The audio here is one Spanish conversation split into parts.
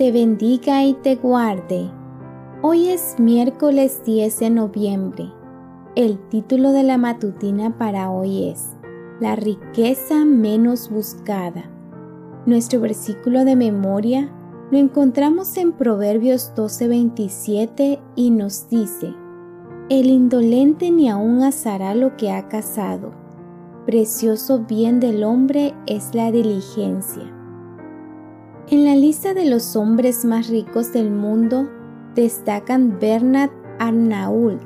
te bendiga y te guarde. Hoy es miércoles 10 de noviembre. El título de la matutina para hoy es La riqueza menos buscada. Nuestro versículo de memoria lo encontramos en Proverbios 12:27 y nos dice, El indolente ni aun asará lo que ha cazado. Precioso bien del hombre es la diligencia. En la lista de los hombres más ricos del mundo destacan Bernard Arnault,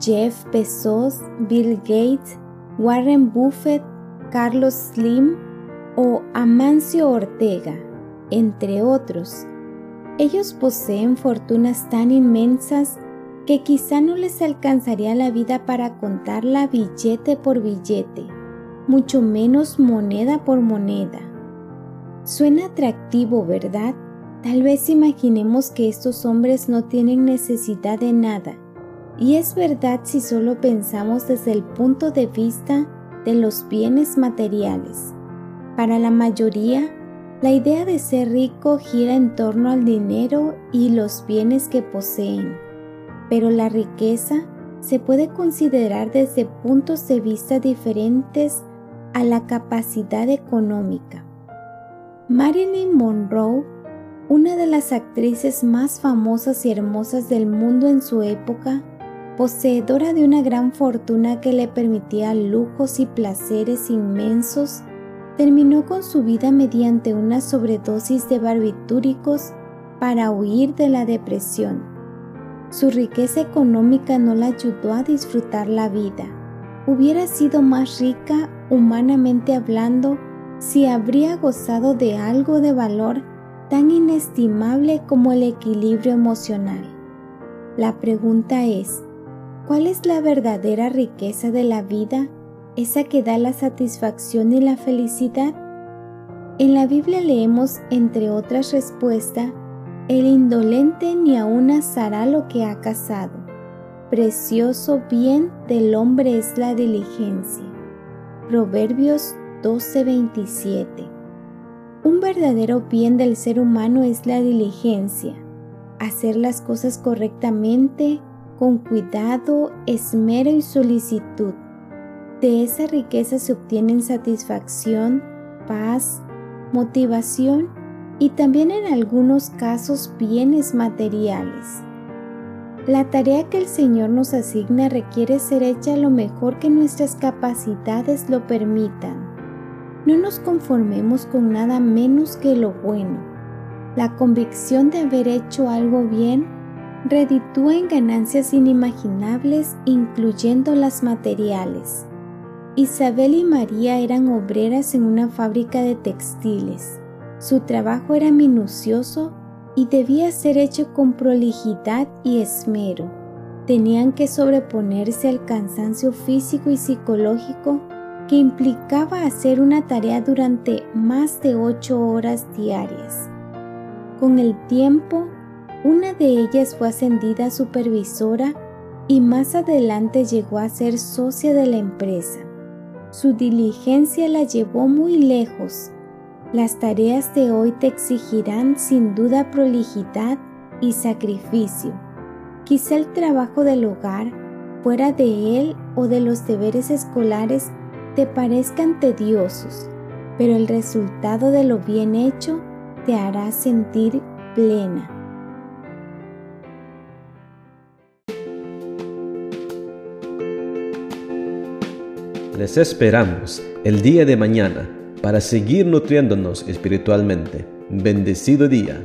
Jeff Bezos, Bill Gates, Warren Buffett, Carlos Slim o Amancio Ortega, entre otros. Ellos poseen fortunas tan inmensas que quizá no les alcanzaría la vida para contarla billete por billete, mucho menos moneda por moneda. Suena atractivo, ¿verdad? Tal vez imaginemos que estos hombres no tienen necesidad de nada, y es verdad si solo pensamos desde el punto de vista de los bienes materiales. Para la mayoría, la idea de ser rico gira en torno al dinero y los bienes que poseen, pero la riqueza se puede considerar desde puntos de vista diferentes a la capacidad económica. Marilyn Monroe, una de las actrices más famosas y hermosas del mundo en su época, poseedora de una gran fortuna que le permitía lujos y placeres inmensos, terminó con su vida mediante una sobredosis de barbitúricos para huir de la depresión. Su riqueza económica no la ayudó a disfrutar la vida. Hubiera sido más rica, humanamente hablando, si habría gozado de algo de valor tan inestimable como el equilibrio emocional. La pregunta es, ¿cuál es la verdadera riqueza de la vida esa que da la satisfacción y la felicidad? En la Biblia leemos, entre otras respuestas, el indolente ni aun asará lo que ha cazado. Precioso bien del hombre es la diligencia. Proverbios 12:27. Un verdadero bien del ser humano es la diligencia, hacer las cosas correctamente, con cuidado, esmero y solicitud. De esa riqueza se obtienen satisfacción, paz, motivación y también en algunos casos bienes materiales. La tarea que el Señor nos asigna requiere ser hecha lo mejor que nuestras capacidades lo permitan. No nos conformemos con nada menos que lo bueno. La convicción de haber hecho algo bien reditúa en ganancias inimaginables incluyendo las materiales. Isabel y María eran obreras en una fábrica de textiles. Su trabajo era minucioso y debía ser hecho con prolijidad y esmero. Tenían que sobreponerse al cansancio físico y psicológico que implicaba hacer una tarea durante más de ocho horas diarias. Con el tiempo, una de ellas fue ascendida a supervisora y más adelante llegó a ser socia de la empresa. Su diligencia la llevó muy lejos. Las tareas de hoy te exigirán sin duda prolijidad y sacrificio. Quizá el trabajo del hogar, fuera de él o de los deberes escolares, te parezcan tediosos, pero el resultado de lo bien hecho te hará sentir plena. Les esperamos el día de mañana para seguir nutriéndonos espiritualmente. Bendecido día.